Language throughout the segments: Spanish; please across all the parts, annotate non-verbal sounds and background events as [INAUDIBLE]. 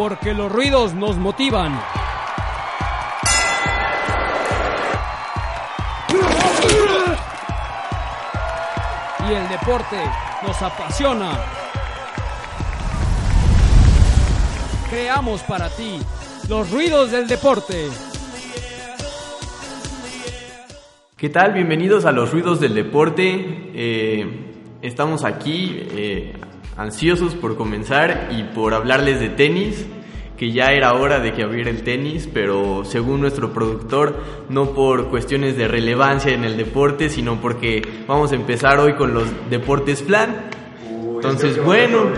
Porque los ruidos nos motivan. Y el deporte nos apasiona. Creamos para ti los ruidos del deporte. ¿Qué tal? Bienvenidos a los ruidos del deporte. Eh, estamos aquí eh, ansiosos por comenzar y por hablarles de tenis, que ya era hora de que abriera el tenis, pero según nuestro productor, no por cuestiones de relevancia en el deporte, sino porque vamos a empezar hoy con los deportes flan. Entonces, bueno,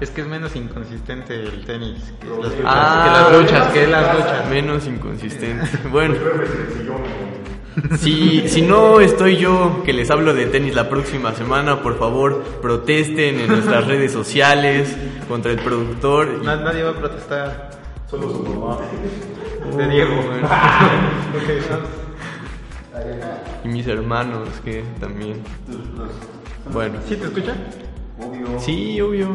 Es que es menos inconsistente el tenis que las luchas. Ah, que las luchas, que las luchas. Menos inconsistente. Bueno. Si, si no estoy yo que les hablo de tenis la próxima semana, por favor, protesten en nuestras redes sociales contra el productor. Na- nadie va a protestar. Solo su mamá. De Diego. [LAUGHS] Y mis hermanos, que también. Bueno, ¿Sí te escucha? sí, obvio.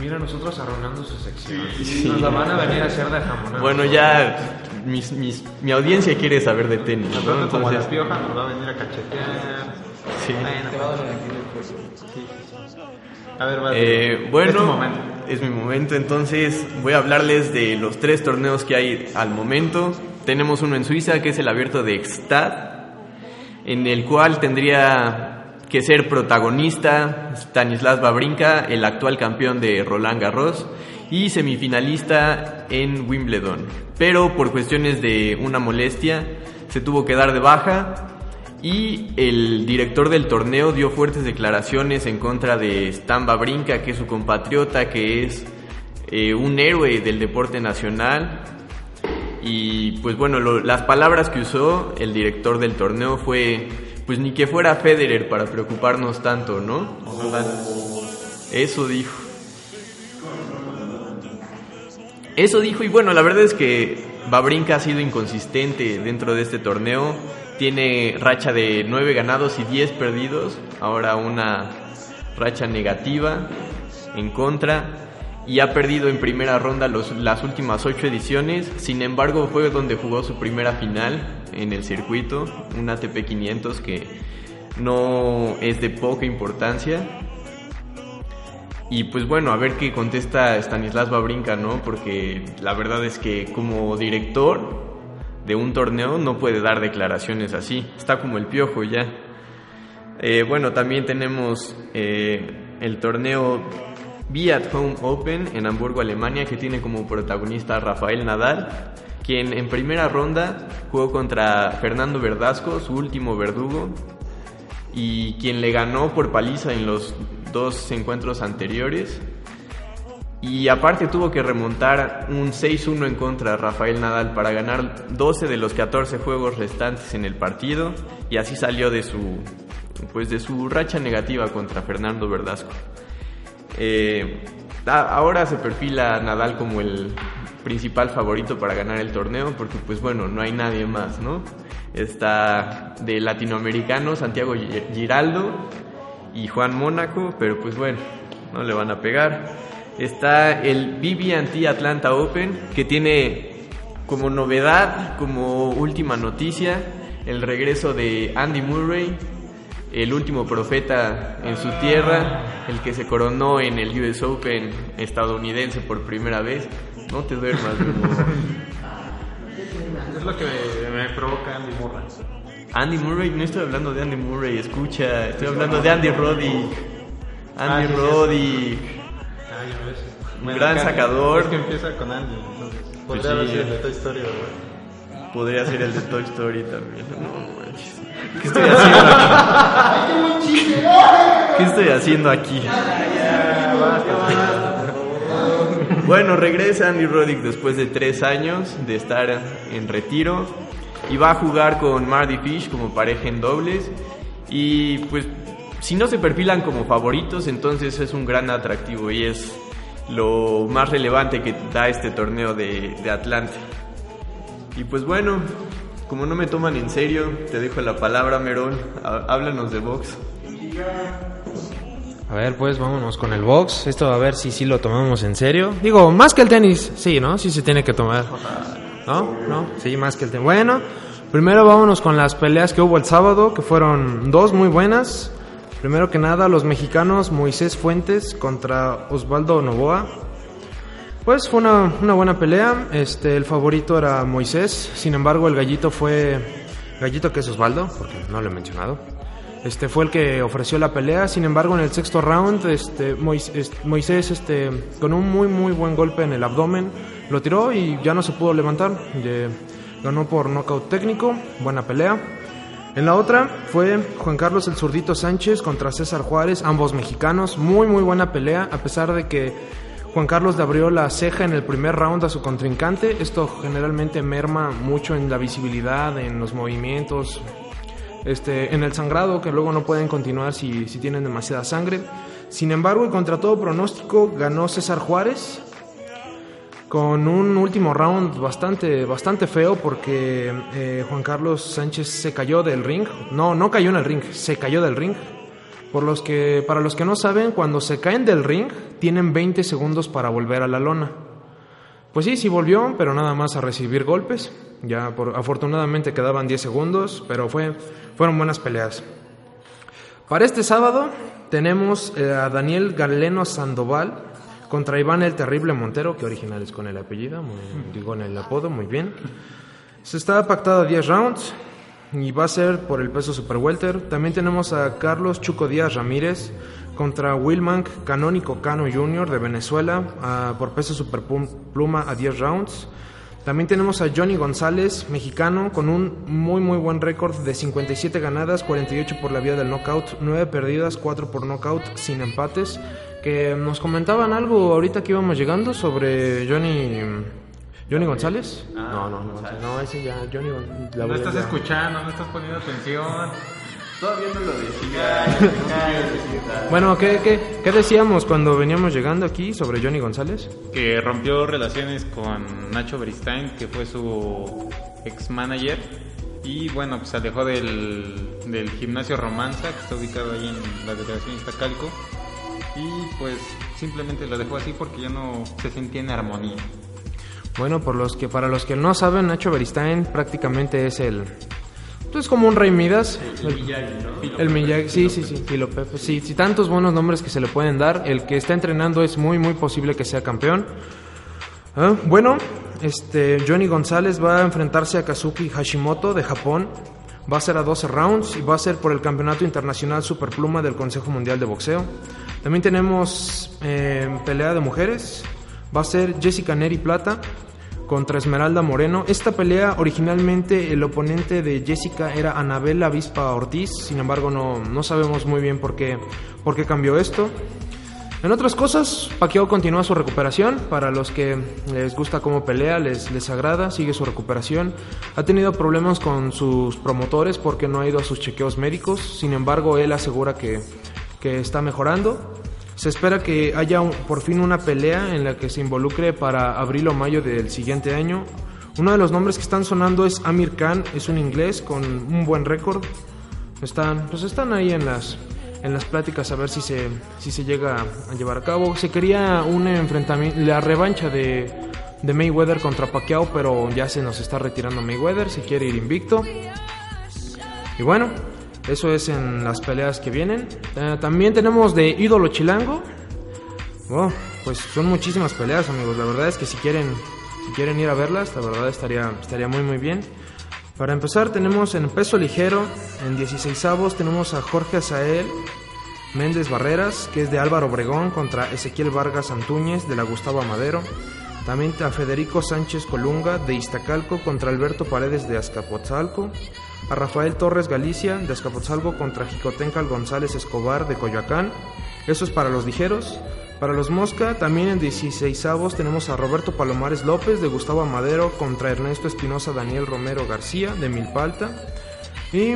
Mira, nosotros arruinando su sección. Sí. Nos la van a venir a hacer de jamón. Bueno, ya mis, mis- mi audiencia quiere saber de tenis, ¿no? como la pioja nos va a venir a cachetear. sí. A ver, va. Eh, bueno, Es tu momento. es mi momento, entonces voy a hablarles de los tres torneos que hay al momento. Tenemos uno en Suiza, que es el abierto de Gstaad, en el cual tendría que ser protagonista Stanislas Babrinka, el actual campeón de Roland Garros, y semifinalista en Wimbledon. Pero por cuestiones de una molestia, se tuvo que dar de baja y el director del torneo dio fuertes declaraciones en contra de Stan Babrinka, que es su compatriota, que es eh, un héroe del deporte nacional. Y pues bueno, lo- las palabras que usó el director del torneo fue, pues ni que fuera Federer para preocuparnos tanto, ¿no? Eso dijo. Eso dijo y bueno, la verdad es que Babrinka ha sido inconsistente dentro de este torneo. Tiene racha de 9 ganados y 10 perdidos. Ahora una racha negativa en contra. Y ha perdido en primera ronda los- las últimas 8 ediciones. Sin embargo, fue donde jugó su primera final en el circuito. Un ATP 500 que no es de poca importancia. Y pues bueno, a ver qué contesta Stanislas Babrinka, ¿no? Porque la verdad es que como director de un torneo no puede dar declaraciones así. Está como el piojo ya. Eh, bueno, también tenemos eh, el torneo Be at Home Open en Hamburgo, Alemania, que tiene como protagonista a Rafael Nadal, quien en primera ronda jugó contra Fernando Verdasco, su último verdugo, y quien le ganó por paliza en los dos encuentros anteriores. Y aparte tuvo que remontar un 6-1 en contra de Rafael Nadal para ganar 12 de los 14 juegos restantes en el partido y así salió de su pues de su racha negativa contra Fernando Verdasco. Eh, ahora se perfila Nadal como el principal favorito para ganar el torneo porque pues bueno, no hay nadie más, ¿no? Está de latinoamericano Santiago Gi- Giraldo y Juan Mónaco, pero pues bueno, no le van a pegar. Está el BB&T Atlanta Open que tiene como novedad, como última noticia, el regreso de Andy Murray, el último profeta en su tierra, el que se coronó en el US Open estadounidense por primera vez. No te duermas. [LAUGHS] Es lo que me, me provoca Andy Murray. Andy Murray, no estoy hablando de Andy Murray, escucha, estoy hablando de Andy Roddick. Ah, Andy sí, Roddick. Ay, a veces. Un gran sacador. Es que empieza con Andy, entonces. Pues Voltea a ver sí. el de Toy Story, güey. Podría ser el de Toy Story también. No manches. ¿Qué estoy [LAUGHS] haciendo aquí? ¿Qué estoy haciendo aquí? Bueno, regresa Andy Roddick después de tres años de estar en retiro y va a jugar con Marty Fish como pareja en dobles y pues si no se perfilan como favoritos entonces es un gran atractivo y es lo más relevante que da este torneo de, de Atlanta. Y pues bueno, como no me toman en serio, te dejo la palabra Merón, Há- háblanos de box. A ver, pues vámonos con el box. Esto a ver si sí lo tomamos en serio. Digo, más que el tenis, sí, ¿no? Sí se tiene que tomar. ¿No? ¿No? Sí, más que el tenis. Bueno, primero vámonos con las peleas que hubo el sábado, que fueron dos muy buenas. Primero que nada, los mexicanos Moisés Fuentes contra Osvaldo Novoa. Pues fue una, una buena pelea. Este, el favorito era Moisés. Sin embargo, el gallito fue. Gallito que es Osvaldo, porque no lo he mencionado. Este fue el que ofreció la pelea. Sin embargo, en el sexto round, este, Mois- est- Moisés, este, con un muy muy buen golpe en el abdomen, lo tiró y ya no se pudo levantar. Ganó por nocaut técnico. Buena pelea. En la otra fue Juan Carlos el Zurdito Sánchez contra César Juárez, ambos mexicanos. Muy, muy buena pelea, a pesar de que Juan Carlos le abrió la ceja en el primer round a su contrincante. Esto generalmente merma mucho en la visibilidad, en los movimientos, este, en el sangrado, que luego no pueden continuar si, si tienen demasiada sangre. Sin embargo, y contra todo pronóstico, ganó César Juárez con un último round bastante, bastante feo porque eh, Juan Carlos Sánchez se cayó del ring. No, no cayó en el ring, se cayó del ring. Por los que, para los que no saben, cuando se caen del ring, tienen 20 segundos para volver a la lona. Pues sí, sí volvió, pero nada más a recibir golpes. Ya por, afortunadamente quedaban 10 segundos, pero fue, fueron buenas peleas. Para este sábado tenemos eh, a Daniel Galeno Sandoval contra Iván el Terrible Montero, que original es con el apellido, muy- digo en el apodo, muy bien. Se está pactado a 10 rounds y va a ser por el peso super welter. También tenemos a Carlos Chuco Díaz Ramírez contra Wilmank Canónico Cano Jr. de Venezuela ah, por peso super pluma a 10 rounds. También tenemos a Johnny González, mexicano, con un muy muy buen récord de 57 ganadas, 48 por la vía del knockout, 9 perdidas, 4 por knockout, sin empates. Que nos comentaban algo ahorita que íbamos llegando sobre Johnny Johnny González. No, no, no, no, ese ya Johnny la No estás ya. escuchando, no estás poniendo atención. Todavía no lo decía. Bueno, ¿qué, qué, qué decíamos cuando veníamos llegando aquí sobre Johnny González? Que rompió relaciones con Nacho Beristain, que fue su ex manager. Y bueno, pues se alejó del, del gimnasio Romanza, que está ubicado ahí en la delegación Iztacalco. Y pues simplemente lo dejó así porque ya no se sentía en armonía. Bueno, por los que para los que no saben, Nacho Beristain prácticamente es el es como un Rey Midas. El, el Miyagi, sí, sí, sí, Filo Pepe. Sí, sí, tantos buenos nombres que se le pueden dar. El que está entrenando es muy, muy posible que sea campeón. Ah, bueno, este Johnny González va a enfrentarse a Kazuki Hashimoto de Japón. Va a ser a 12 rounds y va a ser por el Campeonato Internacional Superpluma del Consejo Mundial de Boxeo. También tenemos eh, pelea de mujeres. Va a ser Jessica Neri Plata contra Esmeralda Moreno. Esta pelea originalmente el oponente de Jessica era Anabel Avispa Ortiz, sin embargo no, no sabemos muy bien por qué, por qué cambió esto. En otras cosas, Pacquiao continúa su recuperación. Para los que les gusta cómo pelea, les, les agrada, sigue su recuperación. Ha tenido problemas con sus promotores porque no ha ido a sus chequeos médicos. Sin embargo, él asegura que, que está mejorando. Se espera que haya por fin una pelea en la que se involucre para abril o mayo del siguiente año. Uno de los nombres que están sonando es Amir Khan, es un inglés con un buen récord. Están, pues están ahí en las, en las pláticas a ver si se, si se llega a llevar a cabo. Se quería un enfrentamiento, la revancha de, de Mayweather contra Pacquiao, pero ya se nos está retirando Mayweather, se quiere ir invicto. Y bueno, eso es en las peleas que vienen. Eh, también tenemos de ídolo chilango. Oh, pues son muchísimas peleas, amigos. La verdad es que si quieren, si quieren ir a verlas, la verdad estaría, estaría muy muy bien. Para empezar tenemos en peso ligero, en 16 avos tenemos a Jorge Azael Méndez Barreras, que es de Álvaro Obregón, contra Ezequiel Vargas Antúñez, de la Gustavo Amadero. También a Federico Sánchez Colunga de Iztacalco contra Alberto Paredes de Azcapotzalco. A Rafael Torres Galicia de Azcapotzalco contra Jicotencal González Escobar de Coyoacán. Eso es para los ligeros. Para los Mosca, también en 16 avos tenemos a Roberto Palomares López de Gustavo Amadero contra Ernesto Espinosa Daniel Romero García de Milpalta. Y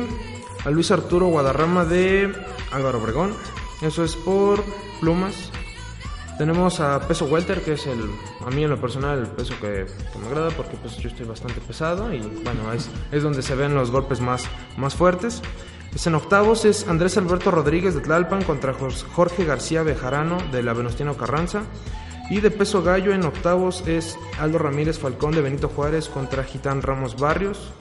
a Luis Arturo Guadarrama de Álvaro Obregón. Eso es por plumas. Tenemos a peso welter, que es el, a mí en lo personal el peso que, me agrada porque pues yo estoy bastante pesado y bueno, es, es donde se ven los golpes más, más fuertes. Es en octavos es Andrés Alberto Rodríguez de Tlalpan contra Jorge García Bejarano de la Venustiano Carranza. Y de peso gallo en octavos es Aldo Ramírez Falcón de Benito Juárez contra Gitán Ramos Barrios.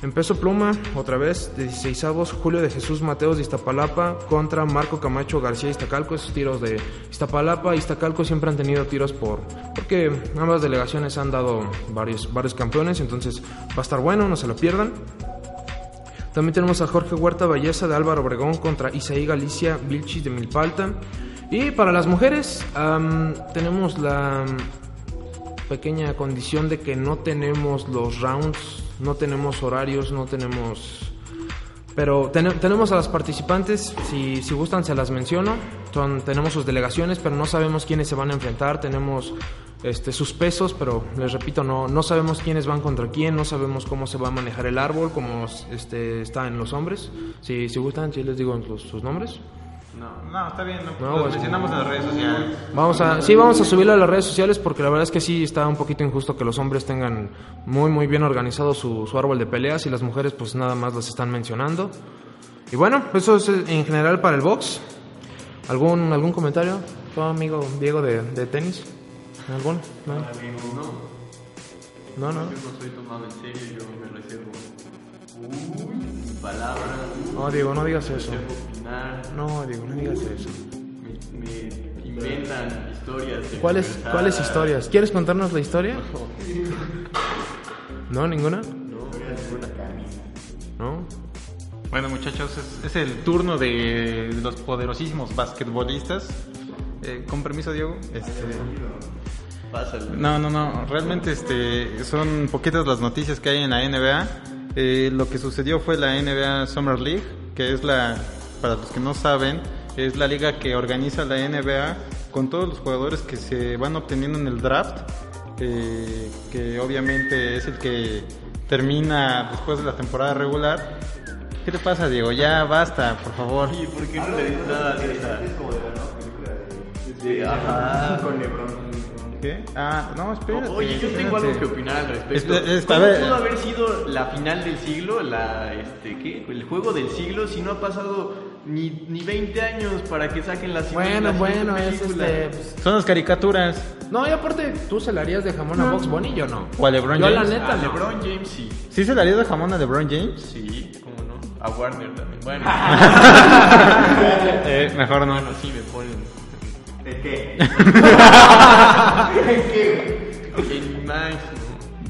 En peso pluma, otra vez, de 16 avos, Julio de Jesús Mateos de Iztapalapa contra Marco Camacho García Iztacalco. Esos tiros de Iztapalapa y Iztacalco siempre han tenido tiros por... Porque ambas delegaciones han dado varios, varios campeones, entonces va a estar bueno, no se lo pierdan. También tenemos a Jorge Huerta Valleza de Álvaro Obregón contra Isaí Galicia Vilchis de Milpalta. Y para las mujeres tenemos la pequeña condición de que no tenemos los rounds, no tenemos horarios, no tenemos... Pero ten- tenemos a las participantes, si, si gustan se las menciono, tenemos sus delegaciones, pero no sabemos quiénes se van a enfrentar, tenemos este, sus pesos, pero les repito, no, no sabemos quiénes van contra quién, no sabemos cómo se va a manejar el árbol, cómo este, está en los hombres. Si, si gustan, si les digo los- sus nombres. No, no, está bien. No, No, Los pues- mencionamos en las redes sociales. Vamos a, sí, vamos a subirlo a las redes sociales porque la verdad es que sí está un poquito injusto que los hombres tengan muy muy bien organizado su, su árbol de peleas y las mujeres pues nada más las están mencionando. Y bueno, eso es en general para el box. ¿Algún, algún comentario? ¿Tu amigo Diego de, de tenis? ¿Algún? No, no. no. no soy tomado en serio, yo me reservo. Uy, palabras, No, Diego, no digas eso. opinar, No, Diego, no digas eso. me, me inventan historias. de ¿Cuáles, libertad. ¿Cuáles historias? ¿Quieres contarnos la historia? [LAUGHS] ¿No? ¿Ninguna? ¿No? Bueno, muchachos, es, es el turno de los poderosísimos basquetbolistas. Eh, con permiso, Diego. Este, Pásale. No, no, no. Realmente este, son poquitas las noticias que hay en la NBA. Eh, lo que sucedió fue la NBA Summer League, que es la, para los que no saben, es la liga que organiza la NBA con todos los jugadores que se van obteniendo en el draft, eh, que obviamente es el que termina después de la temporada regular. ¿Qué te pasa, Diego? Ya basta, por favor. ¿Y por qué no le dices nada de esa? De, ajá, con LeBron. ¿Qué? Ah, no, espérate. Oye, yo tengo algo que opinar al respecto. Este- a ¿Cómo ver. pudo haber sido la final del siglo, la, este, ¿qué? El juego del siglo, si no ha pasado ni, ni 20 años para que saquen la Bueno, la bueno, es este... pues, Son las caricaturas. No, y aparte, tú se la harías de jamón a Box Bunny, yo no. ¿O a LeBron Yo la James? neta A no. LeBron James sí. ¿Sí se le haría de jamón a LeBron James? Sí, cómo no. A Warner también. Bueno, [LAUGHS] [LAUGHS] Eh, mejor no. bueno, sí me ponen. ¿De qué? En más,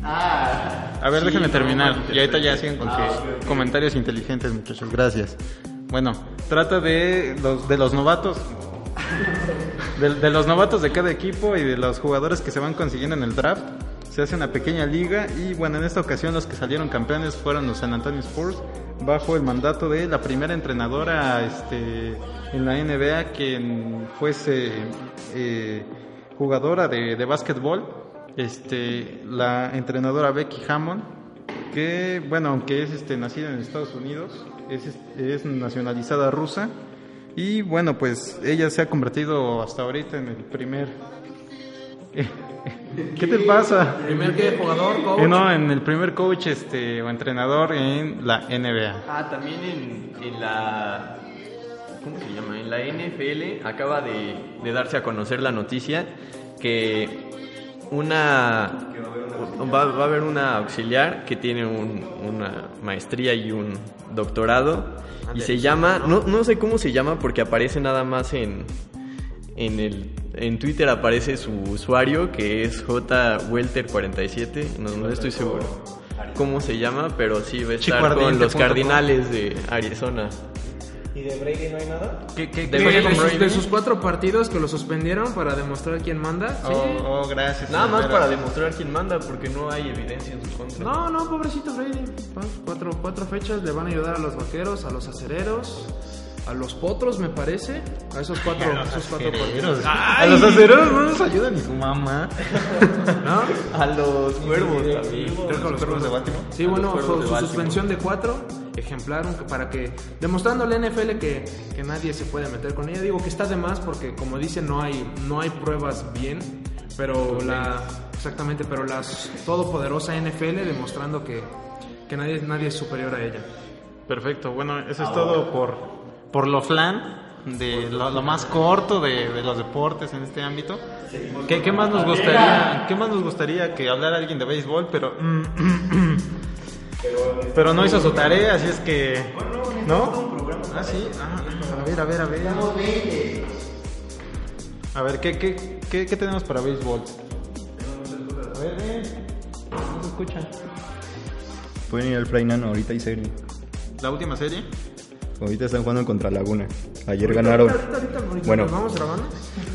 ¿no? A ver, Sí, déjenme no, terminar. Y ahorita ya siguen con Ah, sus ok. comentarios inteligentes, muchachos. Gracias. Bueno, trata de los, de los novatos. [LAUGHS] De, de los novatos de cada equipo y de los jugadores que se van consiguiendo en el draft. Se hace una pequeña liga y bueno, en esta ocasión los que salieron campeones fueron los San Antonio Spurs bajo el mandato de la primera entrenadora este, en la NBA quien fuese eh, jugadora de, de básquetbol, este, la entrenadora Becky Hammond, que bueno, aunque es este, nacida en Estados Unidos, es, es nacionalizada rusa y bueno, pues ella se ha convertido hasta ahorita en el primer... ¿Qué te pasa? Primer que jugador, coach. Eh, no, en el primer coach este, o entrenador en la NBA. Ah, también en, en la. ¿Cómo se llama? En la NFL acaba de, de darse a conocer la noticia que una. Va, va a haber una auxiliar que tiene un- una maestría y un doctorado y se llama. No, no sé cómo se llama porque aparece nada más en. En, el, en Twitter aparece su usuario que es JWelter47, no, no estoy seguro cómo se llama, pero sí va a estar Chico con los. Cardinales de Arizona. ¿Y de Brady no hay nada? ¿Qué, qué, De qué- sus, Brady. de sus cuatro partidos que lo suspendieron para demostrar quién manda. Sí. Oh, oh, gracias. Nada más para demostrar quién manda, porque no hay evidencia en su contra. No, no, pobrecito Brady. Cuatro, cuatro fechas le van a ayudar a los vaqueros, a los acereros, a los potros, me parece. A esos cuatro, [LAUGHS] esos cuatro partidos. A los acereros no nos ayuda ni su mamá. [LAUGHS] ¿No? A los cuervos también. Creo que a los cuervos de Baltimore. Sí, A bueno, su, de suspensión de cuatro, ejemplar, un- para que, demostrando al NFL que, que nadie se puede meter con ella. Digo que está de más porque, como dice, no hay, no hay pruebas bien, pero la, exactamente, pero la todopoderosa NFL demostrando que, que nadie, nadie es superior a ella. Perfecto, bueno, eso es todo por, por lo flan, de lo, lo más corto de, de los deportes en este ámbito. ¿Qué, qué más nos gustaría, qué más nos gustaría que hablara alguien de béisbol, pero [CLEARS THROAT] pero no hizo su tarea, así es que ¿no? Ah, sí. Ah, a ver, a ver, a ver. A ver, ¿qué, qué, qué, qué tenemos para béisbol? A ver, eh, no se escucha. Pueden ir al Nano, ahorita hay serie. La última serie. Ahorita están jugando contra Laguna. Ayer ganaron. Ahorita, ahorita, ahorita Bueno. nos vamos grabando.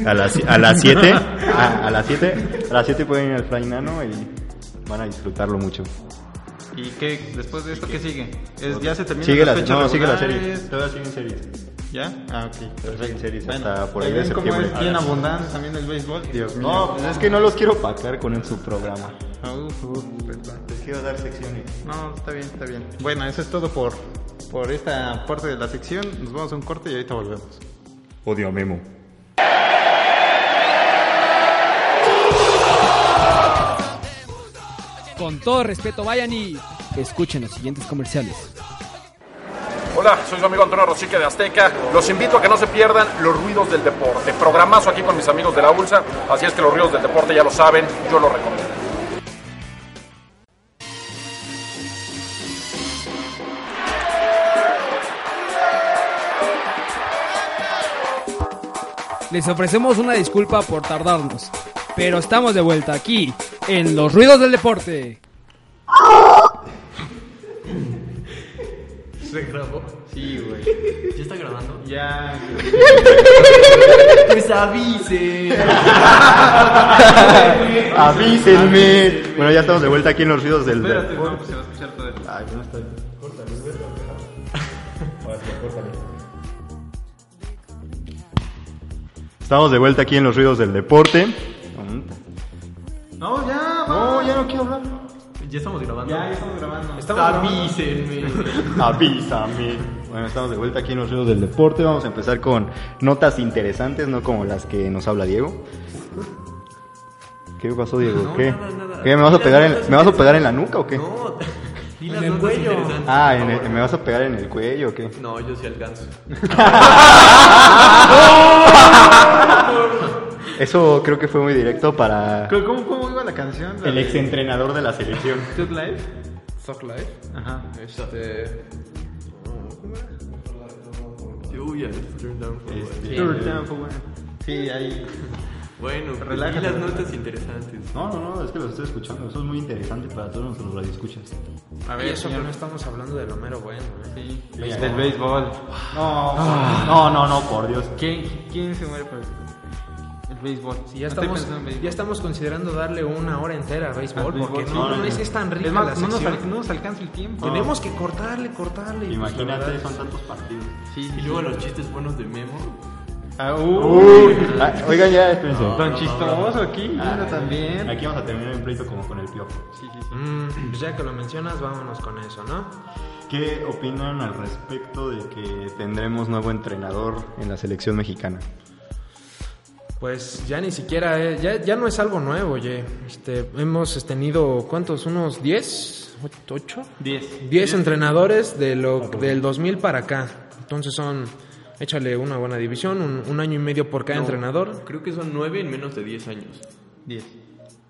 A las a las 7. A, a las 7. A las 7 pueden ir al Fray Nano y van a disfrutarlo mucho. ¿Y qué, después de esto, qué sigue? ¿Es, ¿Ya se termina Sigue la, fechas no, sigue la serie. Todavía siguen series. ¿Ya? Ah, ok. Todavía siguen series Bueno, hasta por ahí de septiembre. es bien abundante también el béisbol. Dios mío. No, pues es que no los quiero pacar con en su programa. Ah, uf, perdón. Les quiero dar secciones. No, está bien, está bien. Bueno, eso es todo por, por esta parte de la sección. Nos vamos a un corte y ahorita volvemos. Odio a Memo. Con todo respeto, vayan y escuchen los siguientes comerciales. Hola, soy su amigo Antonio Rosique de Azteca. Los invito a que no se pierdan los ruidos del deporte. Programazo aquí con mis amigos de la ULSA. Así es que los ruidos del deporte ya lo saben, yo lo recomiendo. Les ofrecemos una disculpa por tardarnos, pero estamos de vuelta aquí en Los Ruidos del Deporte. ¿Se grabó? Sí, güey. ¿Ya está grabando? Ya. Pues avise. ¡Avísenme! Bueno, ya estamos de vuelta aquí en los ruidos del Espérate, deporte. no, pues se va a escuchar todo. Ay, no está bien. Estamos de vuelta aquí en los ruidos del deporte. No, ya, No, ya no quiero hablar. ¿Ya estamos grabando? Ya, ya estamos grabando. Avísenme. [LAUGHS] Avísame. Bueno, estamos de vuelta aquí en los ruidos del deporte. Vamos a empezar con notas interesantes, no como las que nos habla Diego. ¿Qué pasó, Diego? No, ¿Qué? nada, nada. ¿Qué? ¿Me vas a pegar en, ¿me vas a pegar en la nuca o qué? No, di las En el cuello. Ah, en el-. ¿me vas a pegar en el cuello o qué? No, yo sí alcanzo. [LAUGHS] Eso creo que fue muy directo para ¿Cómo, cómo iba la canción? La el de exentrenador de la selección. Tut Life. Soft Life. Ajá. Este. Uy, I turned down for what? Este, Third down for one. Sí, ahí. Bueno, pues Relájate, las notas interesantes. No, no, no, es que lo estoy escuchando. Eso es muy interesante para todos nuestros radioescuchas. A ver, eso que señor. no estamos hablando de lo mero bueno. ¿eh? Sí, del béisbol. No, no, no, no, por Dios. ¿Quién, ¿Quién se muere por el, el béisbol? Si ya estamos, béisbol. ya estamos considerando darle una hora entera a béisbol, béisbol, porque sí. no, No, no, es, tan rica Es más, la no nos, al- no nos alcanza el tiempo. Tenemos que cortarle, cortarle. pues, Imagínate, son tantos partidos. Sí, Y luego los chistes buenos de Memo. Ah, uh, Ah, oigan, ya, espérense. Don chistoso aquí, vino también. Aquí vamos a terminar en pleito como con el piojo. Sí, sí, sí. Mm, pues ya que lo mencionas, vámonos con eso, ¿no? ¿Qué opinan al respecto de que tendremos nuevo entrenador en la selección mexicana? Pues ya ni siquiera, eh, ya, ya no es algo nuevo, oye. Este, hemos tenido, ¿cuántos? ¿Unos 10? ¿8? 10. 10 entrenadores de lo, del 2000 para acá. Entonces son, échale una buena división, un, un año y medio por cada No, entrenador. Creo que son nueve en menos de 10 años. 10.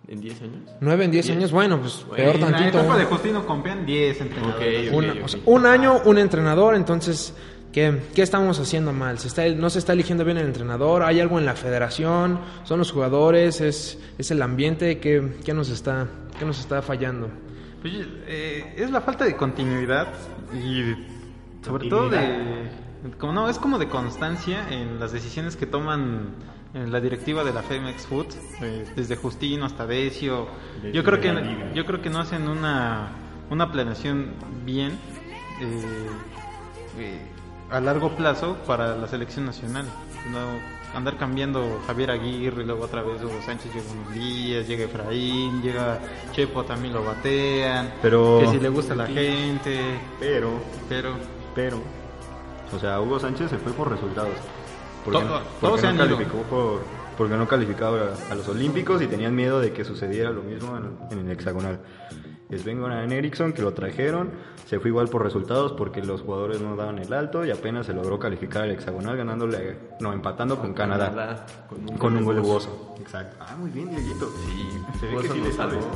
¿En 10 años? 9 en 10 años, bueno, pues peor En la tantito. etapa de Justino Compeán, 10 entrenadores. O sea, un año, un entrenador, entonces, ¿qué, qué estamos haciendo mal? ¿Se está, ¿No se está eligiendo bien el entrenador? ¿Hay algo en la federación? ¿Son los jugadores? ¿Es, es el ambiente? ¿Qué, qué nos está, ¿Qué nos está fallando? Pues, eh, es la falta de continuidad y sobre todo de... como no, es como de constancia en las decisiones que toman en la directiva de la Femex Food, eh, desde Justino hasta Decio. De- Yo creo que yo creo que no hacen una una planeación bien eh, eh, a largo plazo para la selección nacional. No andar cambiando Javier Aguirre, luego otra vez Hugo Sánchez llega unos días, llega Efraín, llega Chepo también lo batean, Pero- que si le gusta a la gente, Pero, pero pero, o sea, Hugo Sánchez se fue por resultados. Porque, Todo- no, todos porque no calificó por, porque no calificaba a, los Olímpicos y tenían miedo de que sucediera lo mismo en, en el hexagonal. Sven Goran Eriksson, que lo trajeron, se fue igual por resultados porque los jugadores no daban el alto y apenas se logró calificar al hexagonal ganándole, no, empatando con Canadá. Canadá, con un Con un gol de Bozo. Exacto. Ah, muy bien, Dieguito. Sí, se ve que sí le sabe. salvó.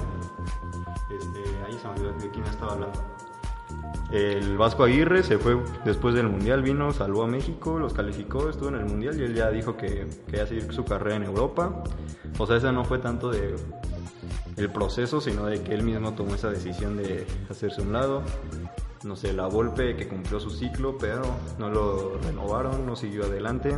Este, ahí se me olvidó de quién estaba hablando. El Vasco Aguirre se fue después del Mundial, vino, salvó a México, los calificó, estuvo en el Mundial y él ya dijo que quería seguir su carrera en Europa. O sea, esa no fue tanto de el proceso, sino de que él mismo tomó esa decisión de hacerse un lado. No sé, la Volpe que cumplió su ciclo, pero no lo renovaron, no siguió adelante.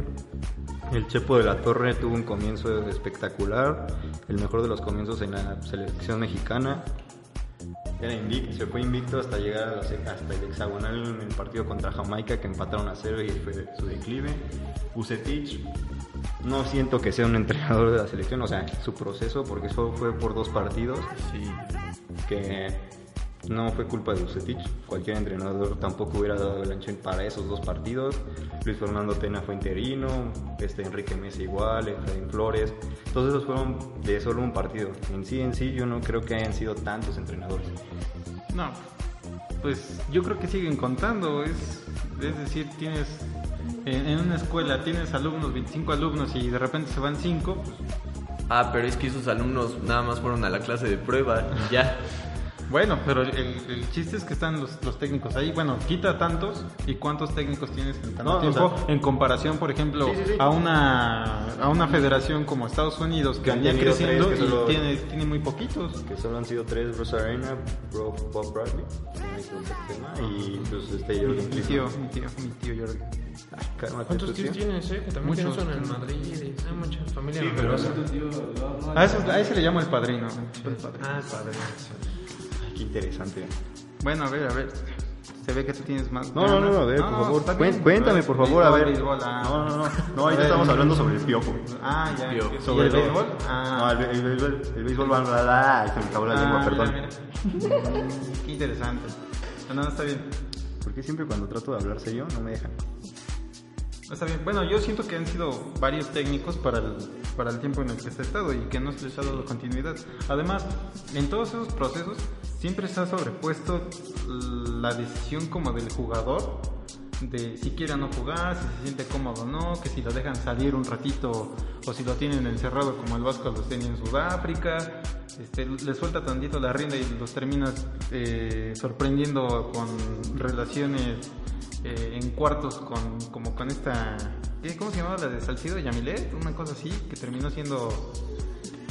El Chepo de la Torre tuvo un comienzo espectacular, el mejor de los comienzos en la selección mexicana. Era invicto, se fue invicto hasta llegar a los- hasta el hexagonal en el partido contra Jamaica que empataron a cero y fue su declive. Ucetich, no siento que sea un entrenador de la selección, o sea, su proceso, porque eso fue por dos partidos, Sí. que no fue culpa de Ucetich. Cualquier entrenador tampoco hubiera dado el ancho para esos dos partidos. Luis Fernando Tena fue interino, este Enrique Mesa igual, Efraín Flores. Todos esos fueron de solo un partido. En sí, en sí, yo no creo que hayan sido tantos entrenadores. No, pues yo creo que siguen contando. Es, es decir, tienes en, en una escuela tienes alumnos, 25 alumnos y de repente se van 5, pues, Ah, pero es que esos alumnos nada más fueron a la clase de prueba y ya. [LAUGHS] bueno, pero el, el chiste es que están los, los técnicos ahí. Bueno, quita tantos y cuántos técnicos tienes en tanto No, o tiempo sea- en comparación, por ejemplo, Sí, sí, sí. a una a una federación como Estados Unidos que venía creciendo tres que y solo- tiene, tiene muy poquitos. Que solo han sido tres, Bruce Arena, Bro- Bob Bradley, el y pues este Jürgen Mi tío, Klinsmann. mi tío, mi tío Jorge. Cálmate, ¿Cuántos tu tíos tío. tienes, eh? Que también Muchos. tienes uno en Madrid. Hay mucha familia Sí, pero. A ese, a ese le llamo el padrino. Ah, padre. Ay, Qué interesante. Bueno, a ver, a ver. Se ve que tú tienes más. No, no, no, a ver, por favor, bien. cuéntame, por favor, a ver. Béisbol, ah. No, no, no, no, ahorita estamos hablando sobre el piojo. Ah, ya. ¿Y Sobre el béisbol? No, Ah, el, be- el béisbol, el béisbol va bla, bla, se me acabó la lengua, Ah, perdón. mira. Qué interesante. No, no, está bien. ¿Por qué siempre cuando trato de hablar serio no me dejan? Bueno, yo siento que han sido varios técnicos para el, para el tiempo en el que se ha estado y que no se les ha dado continuidad. Además, en todos esos procesos siempre se ha sobrepuesto la decisión como del jugador de si quiere no jugar, si se siente cómodo o no, que si lo dejan salir un ratito o si lo tienen encerrado como el Vasco los tenía en Sudáfrica, este, le suelta tantito la rienda y los terminas eh, sorprendiendo con relaciones eh, en cuartos con como con esta. ¿cómo se llamaba la de Salcido de Yamilet? Una cosa así que terminó siendo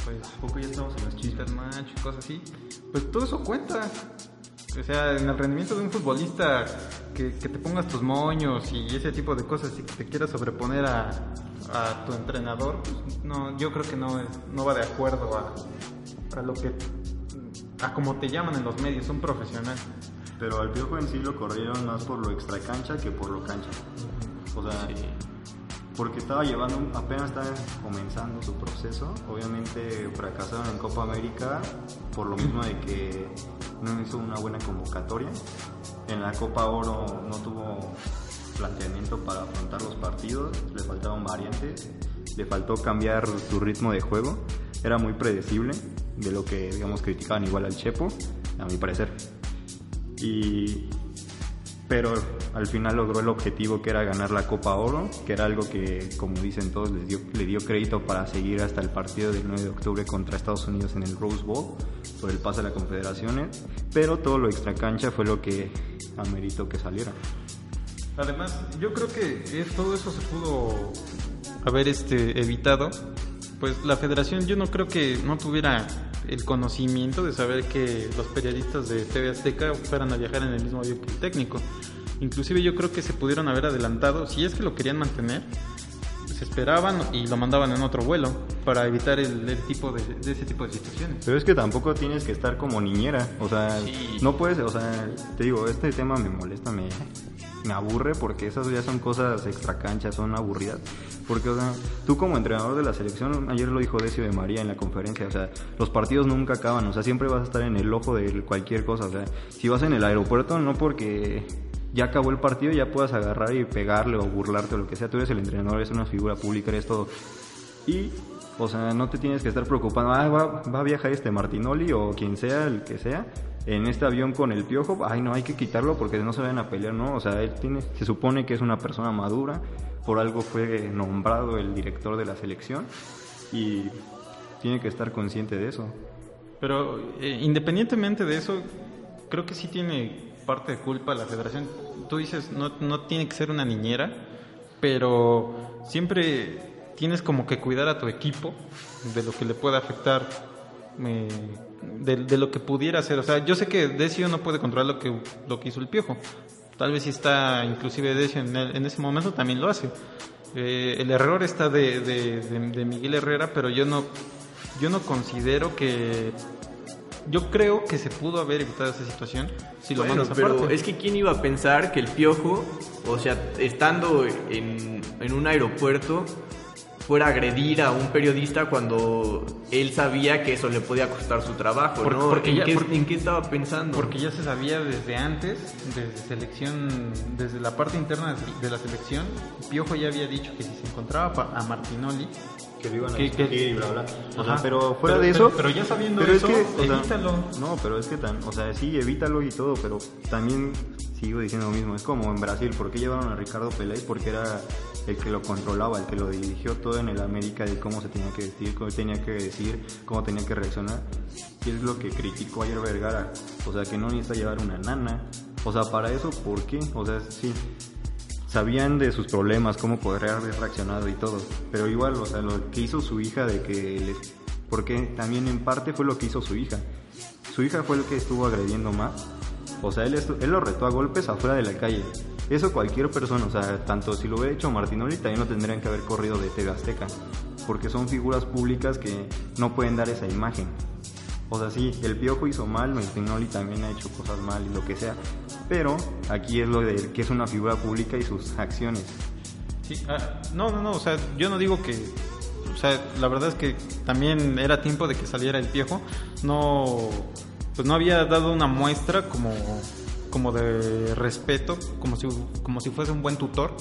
pues Poco ya estamos en los chistes macho y cosas así. Pues todo eso cuenta. O sea, en el rendimiento de un futbolista que, que te pongas tus moños y ese tipo de cosas y que te quieras sobreponer a, a tu entrenador, pues no, yo creo que no, no va de acuerdo a, a lo que a como te llaman en los medios, un profesional. Pero al piojo en sí lo corrieron más por lo extra cancha que por lo cancha. O sea, porque estaba llevando, apenas estaba comenzando su proceso. Obviamente fracasaron en Copa América por lo mismo de que no hizo una buena convocatoria. En la Copa Oro no tuvo planteamiento para afrontar los partidos, le faltaban variantes, le faltó cambiar su ritmo de juego. Era muy predecible de lo que, digamos, criticaban igual al Chepo, a mi parecer. Y pero al final logró el objetivo que era ganar la Copa Oro, que era algo que, como dicen todos, les dio, le dio crédito para seguir hasta el partido del 9 de octubre contra Estados Unidos en el Rose Bowl, por el pase a las confederaciones, pero todo lo extra cancha fue lo que ameritó que saliera. Además, yo creo que todo eso se pudo haber este, evitado. Pues la federación yo no creo que no tuviera el conocimiento de saber que los periodistas de TV Azteca fueran a viajar en el mismo avión que el técnico. Inclusive yo creo que se pudieron haber adelantado, si es que lo querían mantener, se esperaban y lo mandaban en otro vuelo para evitar el, el tipo de, de ese tipo de situaciones. Pero es que tampoco tienes que estar como niñera, o sea, Sí. no puedes, o sea, te digo, este tema me molesta, me, me aburre porque esas ya son cosas extra cancha, son aburridas. Porque, o sea, tú como entrenador de la selección, ayer lo dijo Decio de María en la conferencia, o sea, los partidos nunca acaban, o sea, siempre vas a estar en el ojo de cualquier cosa, o sea, si vas en el aeropuerto, no porque ya acabó el partido, ya puedas agarrar y pegarle o burlarte o lo que sea, tú eres el entrenador, eres una figura pública, eres todo. Y, o sea, no te tienes que estar preocupando, ah, va, va a viajar este Martinoli o quien sea, el que sea, en este avión con el piojo, ay, no, hay que quitarlo porque no se vayan a pelear, ¿no? O sea, él tiene, se supone que es una persona madura, por algo fue nombrado el director de la selección y tiene que estar consciente de eso. Pero eh, independientemente de eso, creo que sí tiene parte de culpa la federación. Tú dices, no, no tiene que ser una niñera, pero siempre tienes como que cuidar a tu equipo de lo que le pueda afectar, eh, de, de lo que pudiera hacer. O sea, yo sé que Decio no puede controlar lo que, lo que hizo el Piojo. Tal vez si está inclusive Decio en, el- en ese momento también lo hace. Eh, el error está de, de- de- Miguel Herrera, pero yo no, yo no considero que... Yo creo que se pudo haber evitado esa situación si lo Bueno, mandas pero aparte. es que quién iba a pensar que el piojo, o sea, estando en, en un aeropuerto, fuera a agredir a un periodista cuando él sabía que eso le podía costar su trabajo, ¿no? porque ¿En, ya- qué, porque- en qué estaba pensando? Porque ya se sabía desde antes, desde selección, desde la parte interna de la selección, Piojo ya había dicho que si se encontraba a Martinoli, que lo iban a que- discutir y bla bla. O sea, pero fuera Pero- de eso. pero ya sabiendo pero eso, es que, sea, evítalo. no, pero es que tan, o sea, sí, evítalo y todo, pero también sigo diciendo lo mismo. Es como en Brasil, ¿por qué llevaron a Ricardo Pelé? Porque era el que lo controlaba, el que lo dirigió todo en el América de cómo se tenía que vestir, cómo tenía que decir, cómo tenía que reaccionar. Y es lo que criticó ayer Vergara. O sea, que no necesita llevar una nana. O sea, para eso, ¿por qué? O sea, sí, sabían de sus problemas, cómo podría haber reaccionado y todo. Pero igual, o sea, lo que hizo su hija de que les... Porque también en parte fue lo que hizo su hija. Su hija fue el que estuvo agrediendo más. O sea, él, él lo retó a golpes afuera de la calle. Eso cualquier persona, o sea, tanto si lo hubiera hecho Martinoli, también lo tendrían que haber corrido de TV Azteca. Porque son figuras públicas que no pueden dar esa imagen. O sea, sí, el Piojo hizo mal, Martinoli también ha hecho cosas mal y lo que sea. Pero aquí es lo de que es una figura pública y sus acciones. Sí, ah, no, no, no, o sea, yo no digo que, o sea, la verdad es que también era tiempo de que saliera el Piojo, no, pues no había dado una muestra como, como de respeto, como si, como si fuese un buen tutor,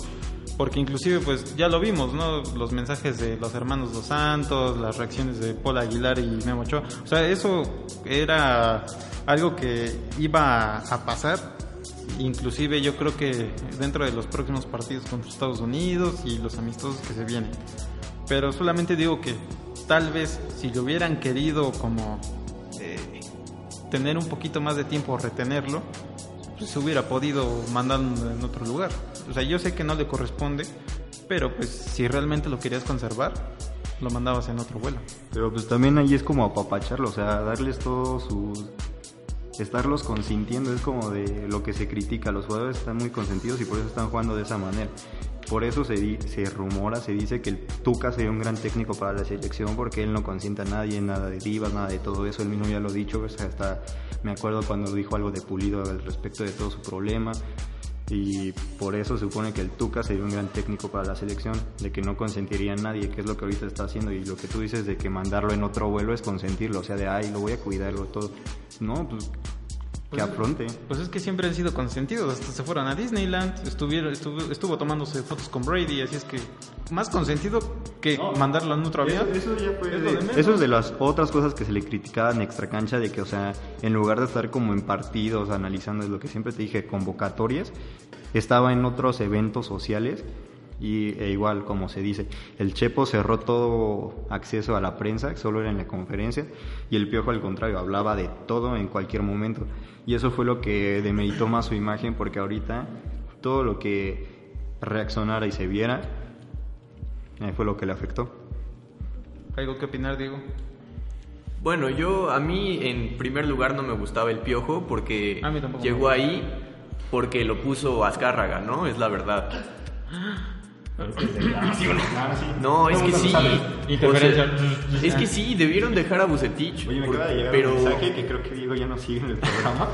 porque inclusive pues ya lo vimos, ¿no? Los mensajes de los hermanos Dos Santos, las reacciones de Paul Aguilar y Memo Ochoa, o sea, eso era algo que iba a pasar Inclusive yo creo que dentro de los próximos partidos contra Estados Unidos y los amistosos que se vienen. Pero solamente digo que tal vez si lo hubieran querido como eh, tener un poquito más de tiempo retenerlo, pues se hubiera podido mandar en otro lugar. O sea, yo sé que no le corresponde, pero pues si realmente lo querías conservar, lo mandabas en otro vuelo. Pero pues también ahí es como apapacharlo, o sea, darles todos sus... Estarlos consintiendo es como de lo que se critica. Los jugadores están muy consentidos y por eso están jugando de esa manera. Por eso se, di- se rumora, se dice que el Tuca sería un gran técnico para la selección porque él no consiente a nadie, nada de divas, nada de todo eso. Él mismo ya lo ha dicho, pues, hasta me acuerdo cuando dijo algo de Pulido al respecto de todo su problema. Y por eso se supone que el Tuca sería un gran técnico para la selección, de que no consentiría a nadie, que es lo que ahorita está haciendo. Y lo que tú dices de que mandarlo en otro vuelo es consentirlo, o sea, de ay, lo voy a cuidarlo todo. No, pues que Pues, afronte. Pues es que siempre han sido consentidos, hasta se fueron a Disneyland, estuvieron, estuvo, estuvo tomándose fotos con Brady, así es que más consentido que mandarlo en otro avión. Eso, eso ya fue Es de, lo de menos. eso es de las otras cosas que se le criticaban en extra cancha, de que, o sea, en lugar de estar como en partidos, analizando, es lo que siempre te dije, convocatorias, estaba en otros eventos sociales y e igual, como se dice, el Chepo cerró todo acceso a la prensa, solo era en la conferencia, y el Piojo al contrario, hablaba de todo en cualquier momento. Y eso fue lo que demeritó más su imagen, porque ahorita todo lo que reaccionara y se viera, eh, fue lo que le afectó. ¿Algo que opinar, Diego? Bueno, yo a mí en primer lugar no me gustaba el piojo porque llegó ahí porque lo puso Azcárraga, ¿no? Es la verdad. No, es que sí. Interferencia. O sea, es que sí, debieron dejar a Bucetich. Oye, me por- acaba de llegar pero un mensaje que creo que Diego ya no sigue en el programa.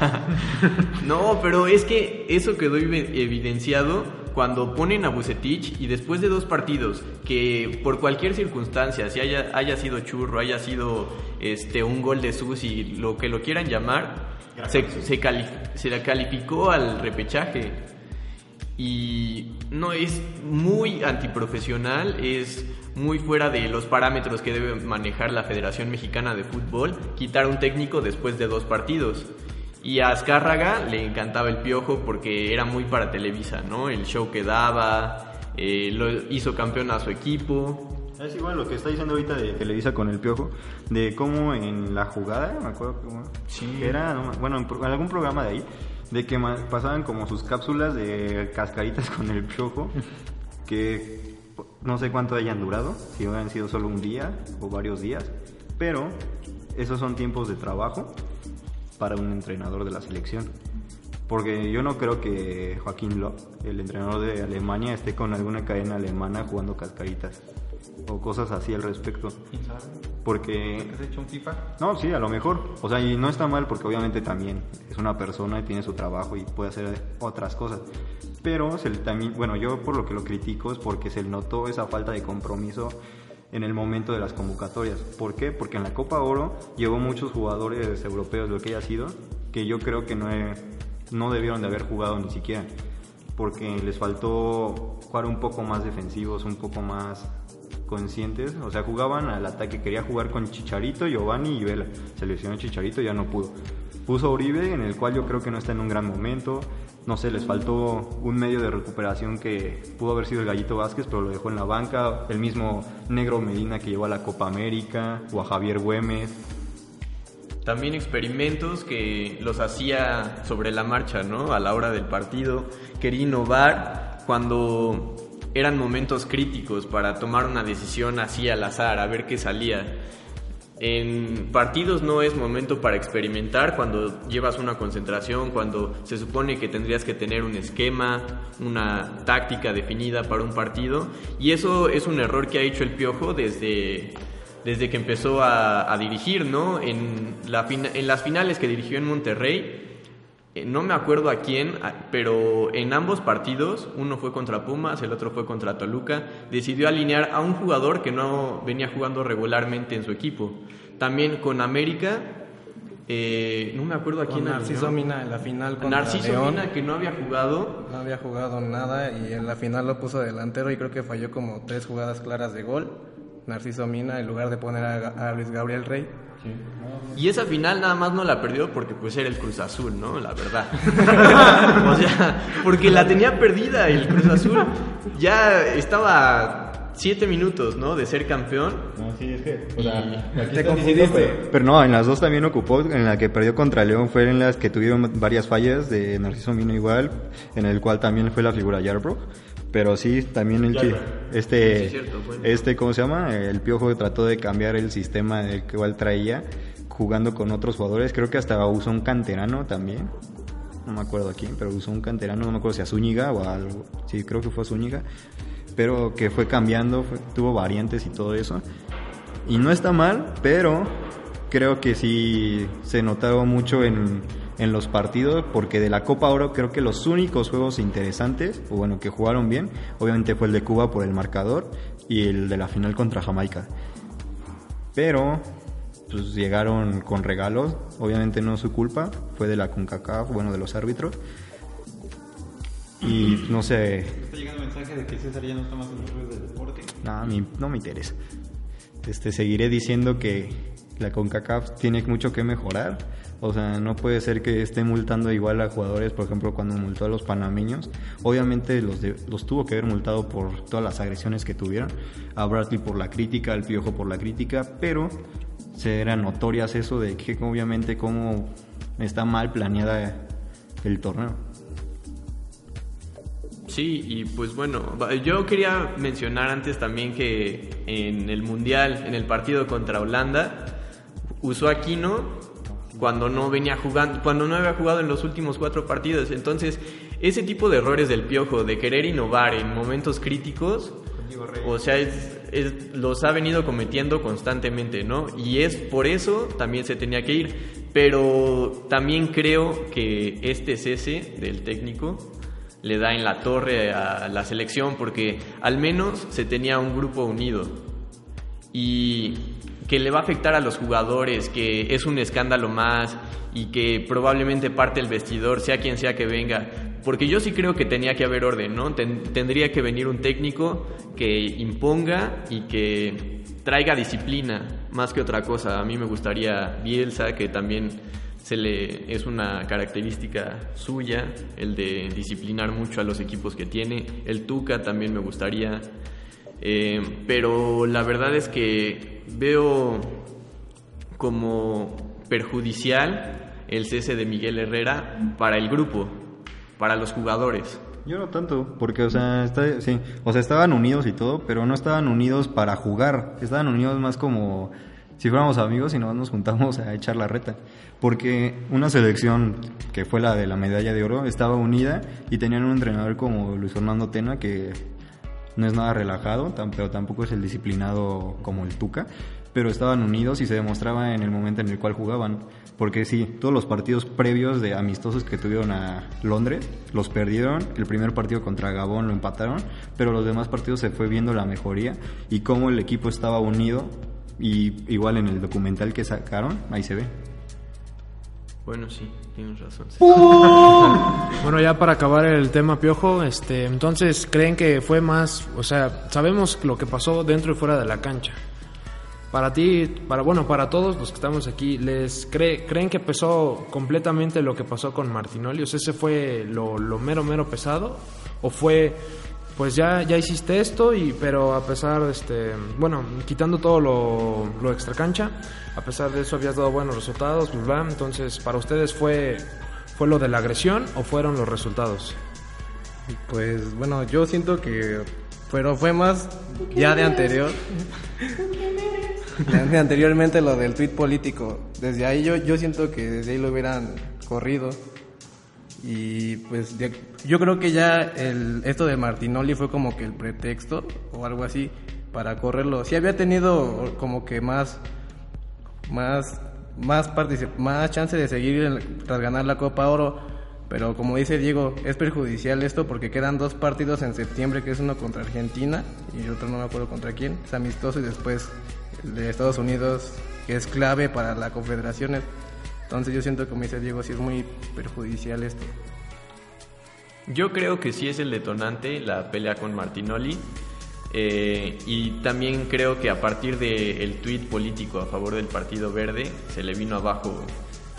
[LAUGHS] no, pero es que eso quedó evi- evidenciado cuando ponen a Bucetich y después de dos partidos que por cualquier circunstancia, si haya, haya sido churro, haya sido este un gol de Susi, lo que lo quieran llamar, se, se, cali- se la calificó al repechaje. Y no es muy antiprofesional, es muy fuera de los parámetros que debe manejar la Federación Mexicana de Fútbol, quitar un técnico después de dos partidos. Y a Azcárraga le encantaba el piojo porque era muy para Televisa, ¿no? El show que daba, eh, lo hizo campeón a su equipo. Es igual lo que está diciendo ahorita de Televisa con el piojo, de cómo en la jugada, me acuerdo que, bueno, que era, bueno, en algún programa de ahí, de que pasaban como sus cápsulas de cascaritas [LAUGHS] con el piojo, que no sé cuánto hayan durado, si hubieran sido solo un día o varios días, pero esos son tiempos de trabajo para un entrenador de la selección. Porque yo no creo que Joaquín Löw, el entrenador de Alemania, esté con alguna cadena alemana jugando cascaritas o cosas así al respecto. Porque ¿Has hecho un FIFA? no, sí, a lo mejor. O sea, y no está mal porque obviamente también es una persona y tiene su trabajo y puede hacer otras cosas. Pero se le también, bueno, yo por lo que lo critico es porque se le notó esa falta de compromiso en el momento de las convocatorias. ¿Por qué? Porque en la Copa Oro llevó muchos jugadores europeos, lo que haya sido, que yo creo que no, he- no debieron de haber jugado ni siquiera. Porque les faltó jugar un poco más defensivos, un poco más conscientes, o sea, jugaban al ataque, quería jugar con Chicharito, Giovanni y Vela. Se lesionó Chicharito, ya no pudo. Puso a Uribe, en el cual yo creo que no está en un gran momento. No sé, les faltó un medio de recuperación que pudo haber sido el Gallito Vázquez, pero lo dejó en la banca. El mismo Negro Medina que llevó a la Copa América, o a Javier Güemes. También experimentos que los hacía sobre la marcha, ¿no? A la hora del partido. Quería innovar cuando eran momentos críticos para tomar una decisión así al azar, a ver qué salía. En partidos no es momento para experimentar cuando llevas una concentración, cuando se supone que tendrías que tener un esquema, una táctica definida para un partido. Y eso es un error que ha hecho el Piojo desde, desde que empezó a, dirigir, ¿no? En, las finales que dirigió en Monterrey, no me acuerdo a quién, pero en ambos partidos, uno fue contra Pumas, el otro fue contra Toluca, decidió alinear a un jugador que no venía jugando regularmente en su equipo. También con América, eh, no me acuerdo a quién Narciso alineó. Mina en la final contra Narciso León. Mina, que no había jugado. No había jugado nada y en la final lo puso delantero y creo que falló como tres jugadas claras de gol. Narciso Mina en lugar de poner a, a Luis Gabriel Rey. Y esa final nada más no la perdió porque pues era el Cruz Azul, ¿no? La verdad. [LAUGHS] o sea, porque la tenía perdida el Cruz Azul. Ya estaba siete minutos, ¿no? De ser campeón. No, sí, es que, o sea, Te confundiste. Pero no, en las dos también ocupó, en la que perdió contra León fue en las que tuvieron varias fallas de Narciso Mina igual, en el cual también fue la figura Yarbrough. Pero sí, también el chi- este, Sí, cierto, fue. este, ¿cómo se llama? El Piojo trató de cambiar el sistema del que igual traía, jugando con otros jugadores. Creo que hasta usó un canterano también. No me acuerdo a quién, pero usó un canterano, no me acuerdo si a Zúñiga o a algo. Sí, creo que fue a Zúñiga. Pero que fue cambiando, fue- tuvo variantes y todo eso. Y no está mal, pero creo que sí se notaba mucho en, en los partidos, porque de la Copa Oro creo que los únicos juegos interesantes, o bueno, que jugaron bien, obviamente fue el de Cuba por el marcador y el de la final contra Jamaica. Pero pues llegaron con regalos, obviamente no es su culpa, fue de la CONCACAF, bueno, de los árbitros. Y no sé, Está llegando mensaje de que César ya no está más en los ruidos del deporte. no, mi- no me interesa. Este, seguiré diciendo que la CONCACAF tiene mucho que mejorar. O sea, no puede ser que esté multando igual a jugadores, por ejemplo, cuando multó a los panameños. Obviamente los, de- los tuvo que haber multado por todas las agresiones que tuvieron. A Bradley por la crítica, al Piojo por la crítica, pero se eran notorias eso de que obviamente cómo está mal planeada el torneo. Sí, y pues bueno, yo quería mencionar antes también que en el Mundial, en el partido contra Holanda, usó Aquino cuando no venía jugando, cuando no había jugado en los últimos cuatro partidos. Entonces, ese tipo de errores del piojo, de querer innovar en momentos críticos, o sea, es- es- los ha venido cometiendo constantemente, ¿no? Y es por eso también se tenía que ir. Pero también creo que este cese del técnico le da en la torre a la selección porque al menos se tenía un grupo unido y que le va a afectar a los jugadores, que es un escándalo más y que probablemente parte el vestidor, sea quien sea que venga. Porque yo sí creo que tenía que haber orden, ¿no? Ten- tendría que venir un técnico que imponga y que traiga disciplina más que otra cosa. A mí me gustaría Bielsa, que también se le es una característica suya el de disciplinar mucho a los equipos que tiene. El Tuca también me gustaría. Eh, pero la verdad es que veo como perjudicial el cese de Miguel Herrera para el grupo, para los jugadores. Yo no tanto, porque, o sea, está- sí, o sea, estaban unidos y todo, pero no estaban unidos para jugar, estaban unidos más como si fuéramos amigos y nos juntamos a echar la reta. Porque una selección que fue la de la medalla de oro estaba unida y tenían un entrenador como Luis Fernando Tena que no es nada relajado, pero tampoco es el disciplinado como el Tuca, pero estaban unidos y se demostraba en el momento en el cual jugaban. Porque sí, todos los partidos previos de amistosos que tuvieron a Londres los perdieron. El primer partido contra Gabón lo empataron, pero los demás partidos se fue viendo la mejoría y cómo el equipo estaba unido. Y igual en el documental que sacaron, ahí se ve. Bueno, sí, tienes razón. [LAUGHS] Bueno, ya para acabar el tema piojo, este, entonces creen que fue más, o sea, sabemos lo que pasó dentro y fuera de la cancha. Para ti, para bueno, para todos los que estamos aquí, les cree, creen que pesó completamente lo que pasó con Martinoli, o sea, ese fue lo, lo mero mero pesado o fue pues ya ya hiciste esto y pero a pesar este, bueno, quitando todo lo lo extra cancha, a pesar de eso habías dado buenos resultados, bla, bla, entonces para ustedes fue fue lo de la agresión o fueron los resultados? Pues bueno, yo siento que pero fue más ya de anterior. de, [LAUGHS] de anteriormente lo del tweet político. Desde ahí yo, yo siento que desde ahí lo hubieran corrido. Y pues de- yo creo que ya el, esto de Martinoli fue como que el pretexto o algo así para correrlo. Sí había tenido como que más más más más chance de seguir tras ganar la Copa Oro, pero como dice Diego, es perjudicial esto porque quedan dos partidos en septiembre, que es uno contra Argentina y el otro no me acuerdo contra quién, es amistoso y después el de Estados Unidos, que es clave para las confederaciones. Entonces yo siento como dice Diego, sí es muy perjudicial esto. Yo creo que sí es el detonante la pelea con Martinoli. eh, y también creo que a partir del tuit político a favor del Partido Verde se le vino abajo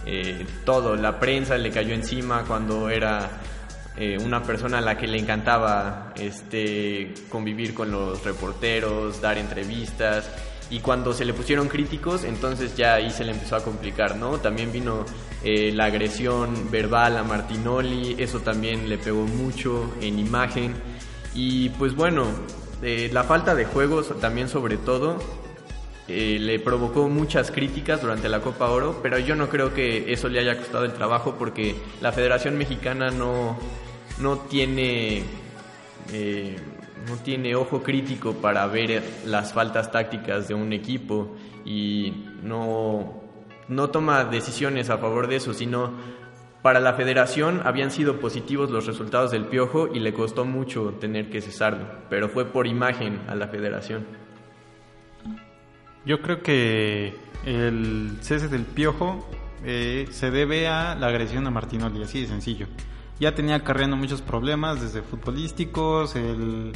eh, todo. La prensa le cayó encima cuando era eh, una persona a la que le encantaba este, convivir con los reporteros, dar entrevistas. Y cuando se le pusieron críticos, entonces ya ahí se le empezó a complicar, ¿no? También vino eh, la agresión verbal a Martinoli, eso también le pegó mucho en imagen. Y pues bueno, eh, la falta de juegos también sobre todo eh, le provocó muchas críticas durante la Copa Oro, pero yo no creo que eso le haya costado el trabajo porque la Federación Mexicana no, no tiene eh, no tiene ojo crítico para ver las faltas tácticas de un equipo y no, no toma decisiones a favor de eso, sino para la federación habían sido positivos los resultados del Piojo y le costó mucho tener que cesarlo, pero fue por imagen a la federación. Yo creo que el cese del piojo eh, se debe a la agresión a Martinoli, así de sencillo. Ya tenía acarreando muchos problemas, desde futbolísticos, el,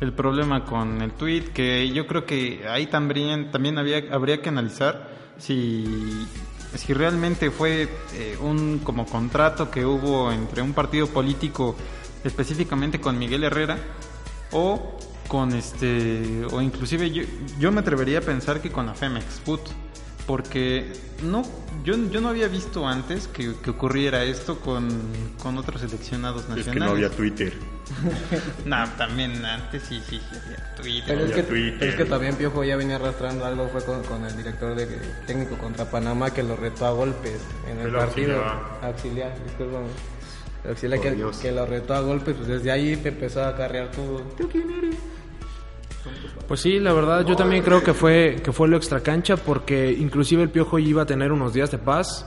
el problema con el tweet, que yo creo que ahí también, también había, habría que analizar si, si realmente fue eh, un como contrato que hubo entre un partido político específicamente con Miguel Herrera o con este o inclusive yo, yo me atrevería a pensar que con la Femex Food porque no yo, yo no había visto antes que, que ocurriera esto con, con otros seleccionados nacionales. Es que no había Twitter. [LAUGHS] No, también antes sí, sí, sí Twitter. Pero es, que, Twitter. pero es que también Piojo ya venía arrastrando algo, fue con, con el director de, técnico contra Panamá que lo retó a golpes en el El partido. auxiliar. Auxiliar, discúlpame. El auxiliar que, que lo retó a golpes, pues desde ahí te empezó a carrear todo. ¿Tú quién eres? Pues sí, la verdad, yo también creo que fue, que fue lo extracancha porque inclusive el Piojo iba a tener unos días de paz.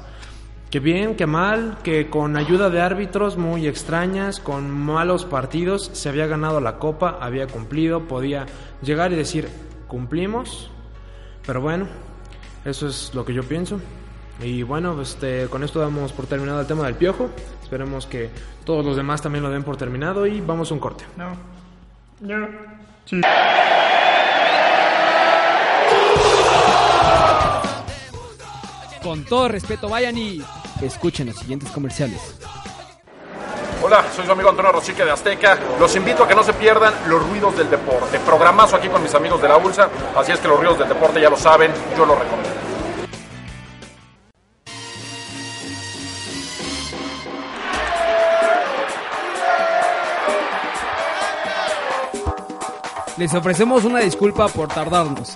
Que bien, que mal, que con ayuda de árbitros muy extrañas, con malos partidos, se había ganado la copa, había cumplido, podía llegar y decir, cumplimos. Pero bueno, eso es lo que yo pienso. Y bueno, este, con esto damos por terminado el tema del Piojo. Esperemos que todos los demás también lo den por terminado y vamos a un corte. Con todo respeto, vayan y escuchen los siguientes comerciales. Hola, soy su amigo Antonio Rosique de Azteca. Los invito a que no se pierdan los ruidos del deporte. Programazo aquí con mis amigos de la ULSA. Así es que los ruidos del deporte ya lo saben, yo lo recomiendo. Les ofrecemos una disculpa por tardarnos,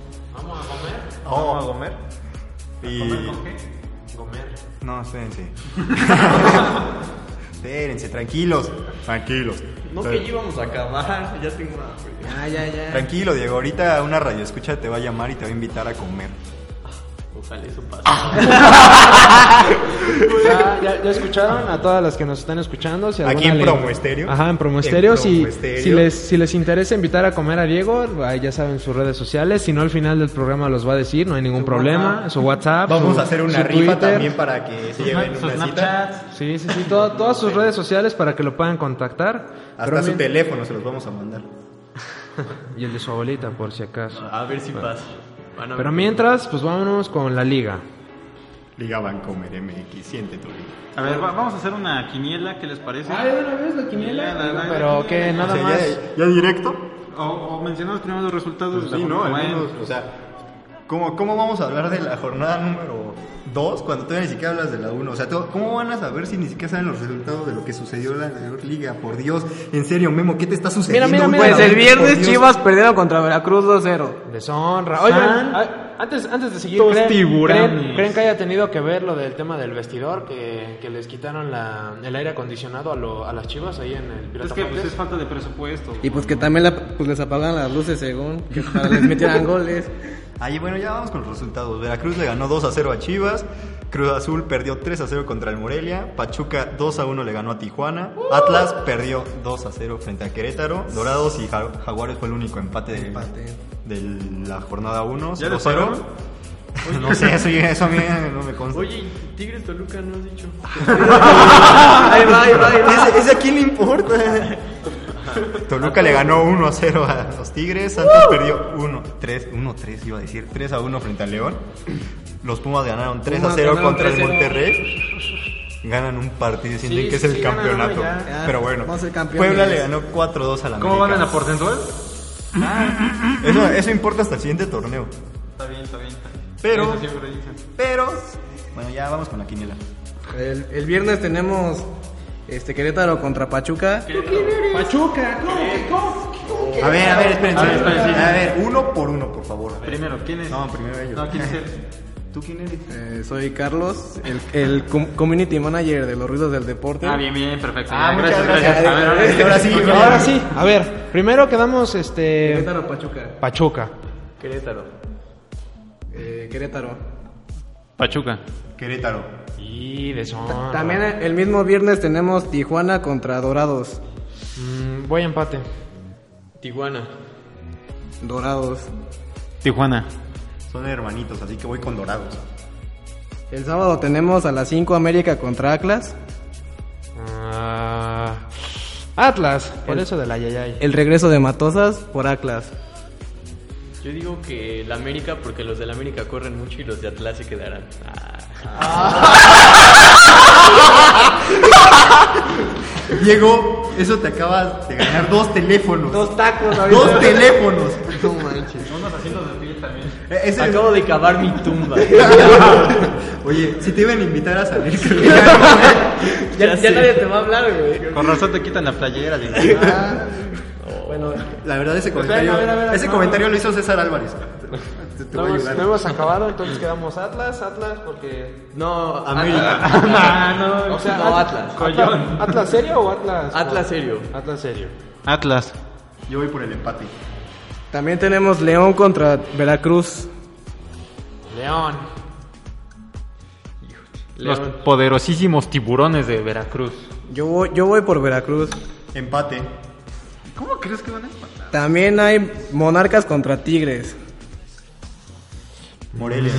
Vamos a comer. Vamos a comer. Y... con qué? No, espérense. [LAUGHS] espérense, tranquilos. Tranquilos. No que íbamos a acabar, ya tengo hambre. Ya, ya, ya. Tranquilo, Diego. Ahorita una radio escucha te va a llamar y te va a invitar a comer. Ojalá eso pase. [LAUGHS] Ya, ya, ya escucharon a todas las que nos están escuchando. Si Aquí en le- Promo Estéreo. Ajá, en Promo En Estéreo. Promo Si, les, si les interesa invitar a comer a Diego, ahí ya saben sus redes sociales. Si no, al final del programa los va a decir, no hay ningún problema. Su WhatsApp. Vamos su- a hacer una rifa Twitter. también para que se lleven Sus una cita. Sí, sí, sí. todo- todas sus redes sociales para que lo puedan contactar. Hasta Pero su mi- teléfono se los vamos a mandar. [LAUGHS] Y el de su abuelita, por si acaso. A ver si pasa. Van a Pero mientras, pues vámonos con la liga. Liga Vancomer MX, siente tu liga. A ver, va- vamos a hacer una quiniela, ¿qué les parece? una vez la quiniela? Pero que nada O sea, más. ya, ya directo. O, o mencionamos primero los resultados. Pues sí, ¿no? O sea, ¿cómo, ¿cómo vamos a hablar de la jornada número 2 cuando todavía ni siquiera hablas de la 1? O sea, todo- ¿cómo van a saber si ni siquiera saben los resultados de lo que sucedió en la anterior liga? Por Dios, en serio, Memo, ¿qué te está sucediendo? mira, mira. Pues el viernes. Chivas perdieron contra Veracruz 2-0. Deshonra. A- antes, antes de seguir, ¿creen, tiburones. creen- creen que haya tenido que ver lo del tema del vestidor? Que, que les quitaron la- el aire acondicionado a, lo- a las chivas ahí en el Pirata Es que pues, es falta de presupuesto. Y pues que también la- pues les apagan las luces según, que para les metieran [LAUGHS] goles. Ahí, bueno, ya vamos con los resultados. Veracruz le ganó 2 a 0 a Chivas. Cruz Azul perdió 3 a 0 contra el Morelia. Pachuca 2 a 1 le ganó a Tijuana. Atlas perdió 2 a 0 frente a Querétaro. Dorados y Ja- Jaguares fue el único empate de, Empate. de la jornada 1. ¿Ya 0 0. [LAUGHS] No sé, eso, eso a mí no me consta. Oye, Tigres Toluca no has dicho. [LAUGHS] [LAUGHS] ahí va, ahí va, ahí va. ¿Ese, ese a quién le importa? Toluca le ganó 1 a 0 a los Tigres. Santos perdió 1 3 1 3 iba a decir 3 a 1 frente al León. Los Pumas ganaron 3 a Pumas 0 ganaron contra el 3-0. Monterrey. Ganan un partido y sienten Sí, que es sí, el sí, ganan campeonato. uno ya. Ya, Pero bueno. Puebla le ganó 4 2 a la ¿Cómo van en la porcentual? Eso, eso importa hasta el siguiente torneo. Está bien, está bien. Pero, Eso siempre dicen. pero, bueno, ya vamos con la quiniela. El, el viernes tenemos este Querétaro contra Pachuca. Pachuca, A ver, a ver, espérense. A ver, espérense. A ver, uno por uno, por favor. Primero, ¿quién es? No, primero ellos. No, ¿quién es él? ¿Tú quién eres? Eh, soy Carlos, el, el com- community manager de los ruidos del deporte. Ah, bien, bien, perfecto. Ah, gracias, gracias. gracias. A ver, Ahora sí. Ahora sí, a ver, primero quedamos este Querétaro, Pachuca. Pachuca. Querétaro. Eh, Querétaro. Pachuca. Querétaro. Y deshonra. También el mismo viernes tenemos Tijuana contra Dorados. Mm, voy a empate. Tijuana. Dorados. Tijuana. Son hermanitos, así que voy con dorados. El sábado tenemos a las 5 América contra Atlas. Ah, Atlas, por eso de la Yayay. El regreso de Matosas por Atlas. Yo digo que la América porque los de la América corren mucho y los de Atlas se quedarán. Ah. [LAUGHS] Diego, eso te acabas de ganar dos teléfonos. Dos tacos ahorita. Dos teléfonos. No manches. Unos asientos de pie también. Eh, ese- Acabo de cavar mi tumba. [LAUGHS] Oye, si te iban a invitar a salir, creo que Ya, Ya ya sé. nadie te va a hablar, güey. Con razón te quitan la playera. [LAUGHS] digo. Bueno, [LAUGHS] la verdad ese comentario, a ver, a ver, ese no. comentario lo hizo César Álvarez. [LAUGHS] Te, te No voy a hemos, ayudar. no hemos acabado, entonces quedamos Atlas, Atlas, porque... No, América. [LAUGHS] Ah, no, O sea, No, At- Atlas. Atlas, ¿Atlas serio o Atlas? Atlas serio. Atlas serio. Atlas. Yo voy por el empate. También tenemos León contra Veracruz. León. Los poderosísimos tiburones de Veracruz. Yo voy, yo voy por Veracruz. Empate. ¿Cómo crees que van a empatar? También hay Monarcas contra Tigres. Morelia.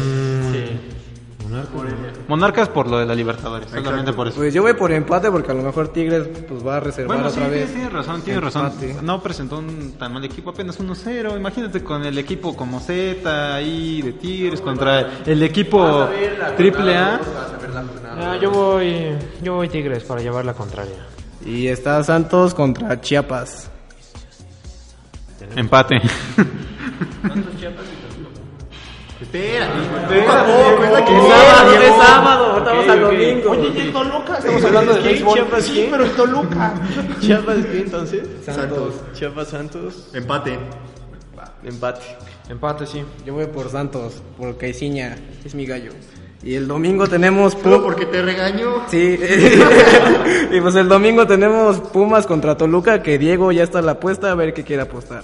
Monarcas por lo de la Libertadores, solamente por eso. Pues yo voy por empate porque a lo mejor Tigres pues va a reservar Bueno, sí, otra vez. tienes, tienes razón, tienes razón. No presentó un tan mal equipo, apenas 1-0. Imagínate con el equipo como Z ahí de Tigres contra el equipo triple A. Ah, yo voy, yo voy Tigres para llevar la contraria. Y está Santos contra Chiapas. Empate. Espera, poco a poco, es la que Es sábado, es sábado, estamos al domingo. Oye, ¿y Toluca? Estamos hablando de béisbol. Chiapas, Sí, pero en Toluca. ¿Chiapas qué entonces? Santos. Chiapas Santos. Empate. Empate. Empate, sí. Yo voy por Santos, por Caiciña, es mi gallo. Y el domingo tenemos Solo Pu- porque te regaño. Sí. [LAUGHS] y pues el domingo tenemos Pumas contra Toluca, que Diego ya está en la apuesta, a ver qué quiere apostar.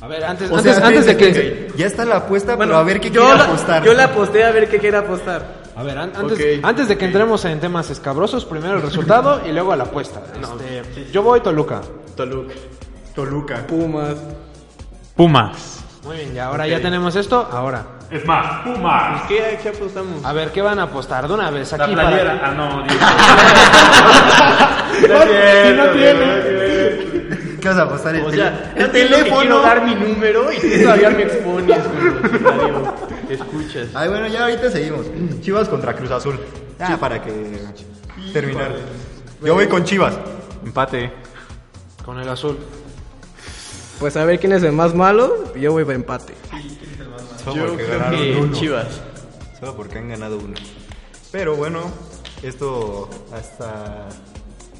A ver, antes, O antes, sea, antes de que... que ya está la apuesta, pero a ver qué yo quiere la, apostar. Yo la aposté a ver qué quiere apostar. A ver, an- antes, antes de que entremos en temas escabrosos, primero el resultado y luego la apuesta. Este, yo voy Toluca. Toluca. Toluca. Pumas. Pumas. Muy bien, ya ahora ya tenemos esto. Ahora, Es más, Pumas. ¿Qué, qué apostamos? a ver, ¿qué van a apostar? De una vez, aquí para... Ah, [LAUGHS] no, Si no tiene. ¿Qué vas a apostar? El, O sea, el teléfono. quiero dar mi número y tú todavía me expones. Escuchas. Ay, bueno, ya ahorita seguimos. [CLEARS THROAT] Chivas contra Cruz Azul. Ya, para que terminar. Yo voy con Chivas. Empate. Con el azul. Pues a ver quién es el más malo, yo voy por empate. Yo creo que Chivas. Solo porque han ganado uno. Pero bueno, esto hasta.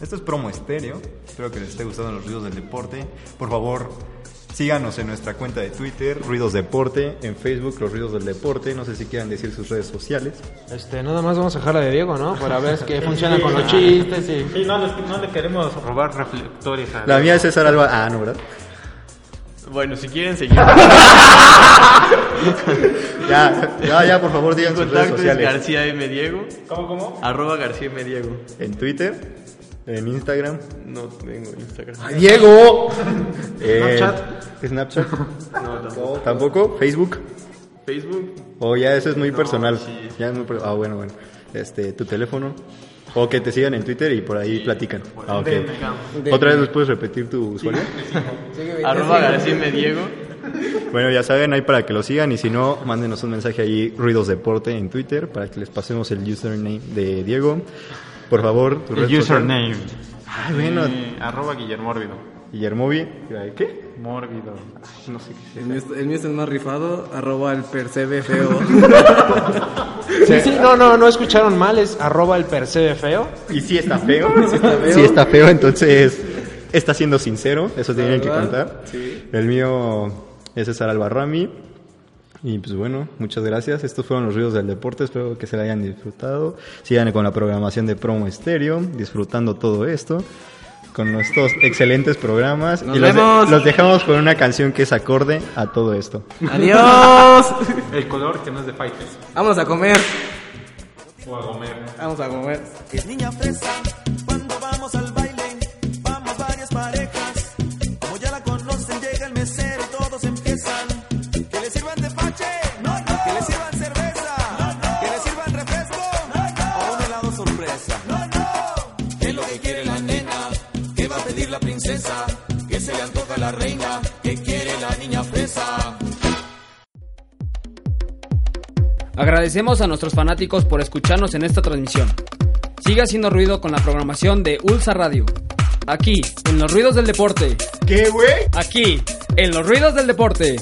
Esto es promo estéreo. Espero que les esté gustando los ruidos del deporte. Por favor, síganos en nuestra cuenta de Twitter, Ruidos Deporte, en Facebook, Los Ruidos del Deporte. No sé si quieran decir sus redes sociales. Este, nada más vamos a dejar la de Diego, ¿no? Para ver que [LAUGHS] funciona con los chistes y... Sí, no, le- no le queremos robar reflectores a... La mía es César Alba. Ah, no, ¿verdad? Bueno, si quieren seguir, [LAUGHS] [LAUGHS] Ya, ya, ya, por favor, digan sus redes sociales. García M. Diego. ¿Cómo, cómo? Arroba García M. Diego. En Twitter, en Instagram. No tengo Instagram. ¡Diego! Eh, Snapchat. Snapchat. [LAUGHS] No, tampoco. ¿Tampoco? ¿Facebook? Facebook. O ya eso es muy No, personal. sí. Ya es muy Ah, bueno, bueno. Este, tu teléfono. O que te sigan en Twitter y por ahí platican. Ah, ok. ¿Otra vez nos puedes repetir tu usuario? Arroba García M. Diego. [LAUGHS] Bueno, ya saben, ahí para que lo sigan. Y si no, mándenos un mensaje ahí, Ruidos Deporte, en Twitter, para que les pasemos el username de Diego. Por favor, tu El username. Ay, bueno. Eh, arroba Guillermo Mórbido. Guillermovi. ¿Qué? Mórbido. Ay, No sé qué El mío, es- el mío es el más rifado, arroba el percebe feo. [LAUGHS] Sí, sí, no, no, no escucharon mal, es arroba el percebe feo. Y si está feo. [LAUGHS] Si está feo, entonces está siendo sincero. Eso tienen que contar. sí. El mío es César Albarrami. Y pues bueno, muchas gracias. Estos fueron los ruidos del deporte. Espero que se la hayan disfrutado. Sigan con la programación de Promo Estéreo, disfrutando todo esto. Con nuestros excelentes programas. Nos y los, de- vemos. los dejamos con una canción que es acorde a todo esto. ¡Adiós! [LAUGHS] El color que no es de Fighters. Vamos a comer. O a comer. Vamos a comer. Es niña fresa, princesa? ¿Qué se le antoja a la reina? ¿Qué quiere la niña fresa? Agradecemos a nuestros fanáticos por escucharnos en esta transmisión. Siga haciendo ruido con la programación de Ulsa Radio. Aquí, en los ruidos del deporte. ¿Qué, güey? Aquí, en los ruidos del deporte.